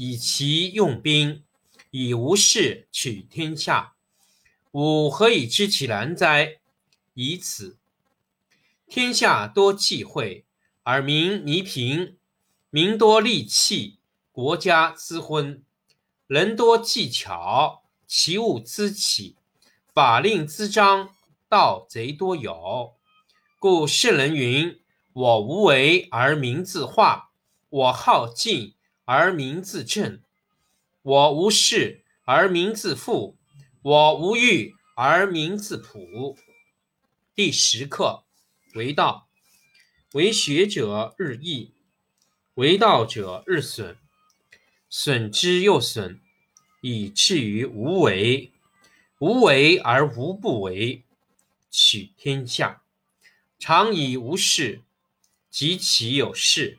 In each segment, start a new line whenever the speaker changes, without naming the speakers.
以其用兵，以无事取天下。吾何以知其然哉？以此。天下多忌讳，而民弥贫；民多利器，国家滋昏；人多技巧，其物滋起；法令滋章，盗贼多有。故圣人云：“我无为而民自化，我好静。”而民自正，我无事而民自富，我无欲而民自朴。第十课为道，为学者日益，为道者日损，损之又损，以至于无为。无为而无不为，取天下常以无事，及其有事。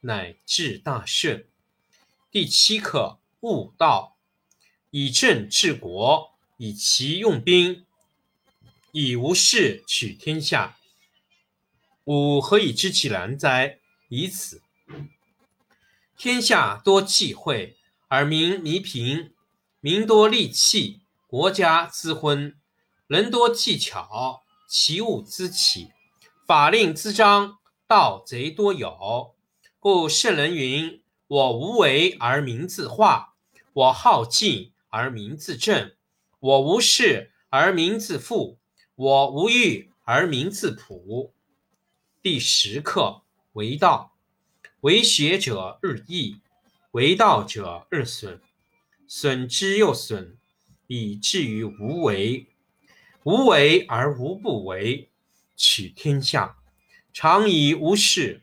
乃至大顺。第七课：悟道，以政治国，以其用兵，以无事取天下。吾何以知其然哉？以此。天下多忌讳，而民弥贫；民多利器，国家滋昏；人多技巧，其物滋起；法令滋章，盗贼多有。故圣人云：“我无为而民自化，我好静而民自正，我无事而民自富，我无欲而民自朴。”第十课为道，为学者日益，为道者日损，损之又损，以至于无为。无为而无不为，取天下常以无事。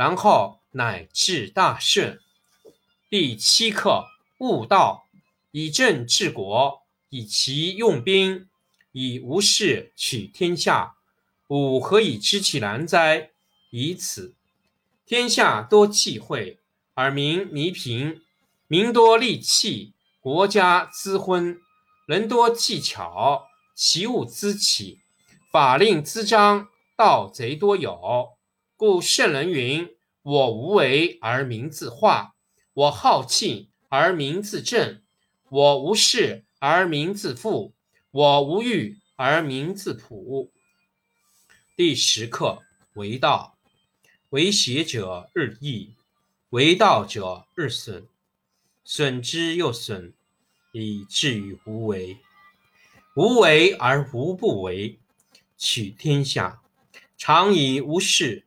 然后乃至大顺。第七课：悟道，以政治国，以其用兵，以无事取天下。吾何以知其然哉？以此。天下多忌讳，而民弥贫；民多利器，国家滋昏。人多技巧，其物滋起；法令滋章，盗贼多有。故圣人云：“我无为而民自化，我好庆而民自正，我无事而民自富，我无欲而民自朴。”第十课：为道，为学者日益，为道者日损，损之又损。以至于无为，无为而无不为。取天下常以无事，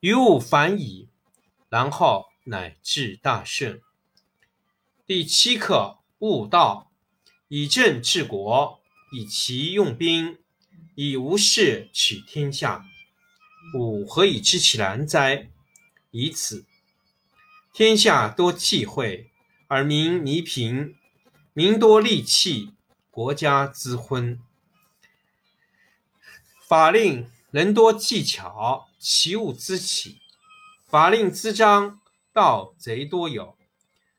于物反矣，然后乃至大顺。第七课：悟道，以政治国，以其用兵，以无事取天下。吾何以知其然哉？以此。天下多忌讳，而民弥贫；民多利器。国家之昏，法令人多技巧，其物滋起；法令滋章，盗贼多有。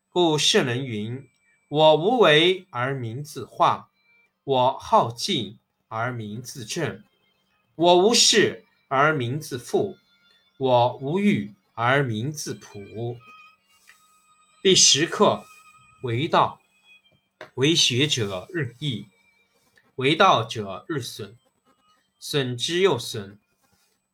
故圣人云：“我无为而民自化，我好静而民自正，我无事而民自富，我无欲而民自朴。”第十课：为道。为学者日益，为道者日损，损之又损，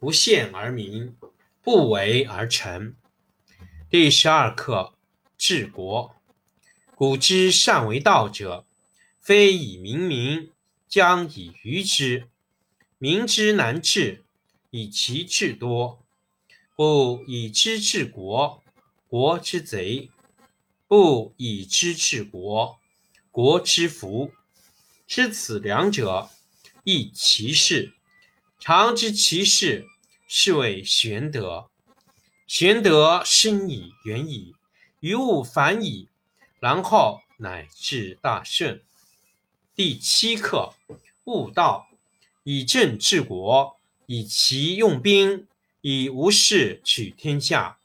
不见而明，不为而成。第十二课：治国。古之善为道者，非以明民，将以愚之。民之难治，以其智多。故以知治国，国之贼。不以知治国，国之福。知此两者，亦其事。常知其事，是谓玄德。玄德深矣，远矣，于物反矣，然后乃至大顺。第七课：悟道，以政治国，以其用兵，以无事取天下。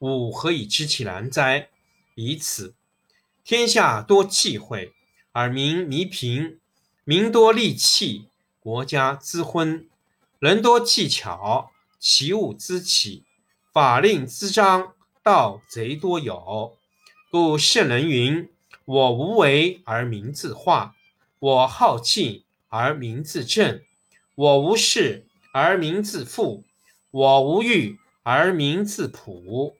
吾何以知其然哉？以此，天下多忌讳，而民弥贫；民多利器，国家滋昏。人多技巧，其物滋起；法令滋章，盗贼多有。故圣人云：“我无为而民自化，我好静而民自正；我无事而民自富；我无欲而民自朴。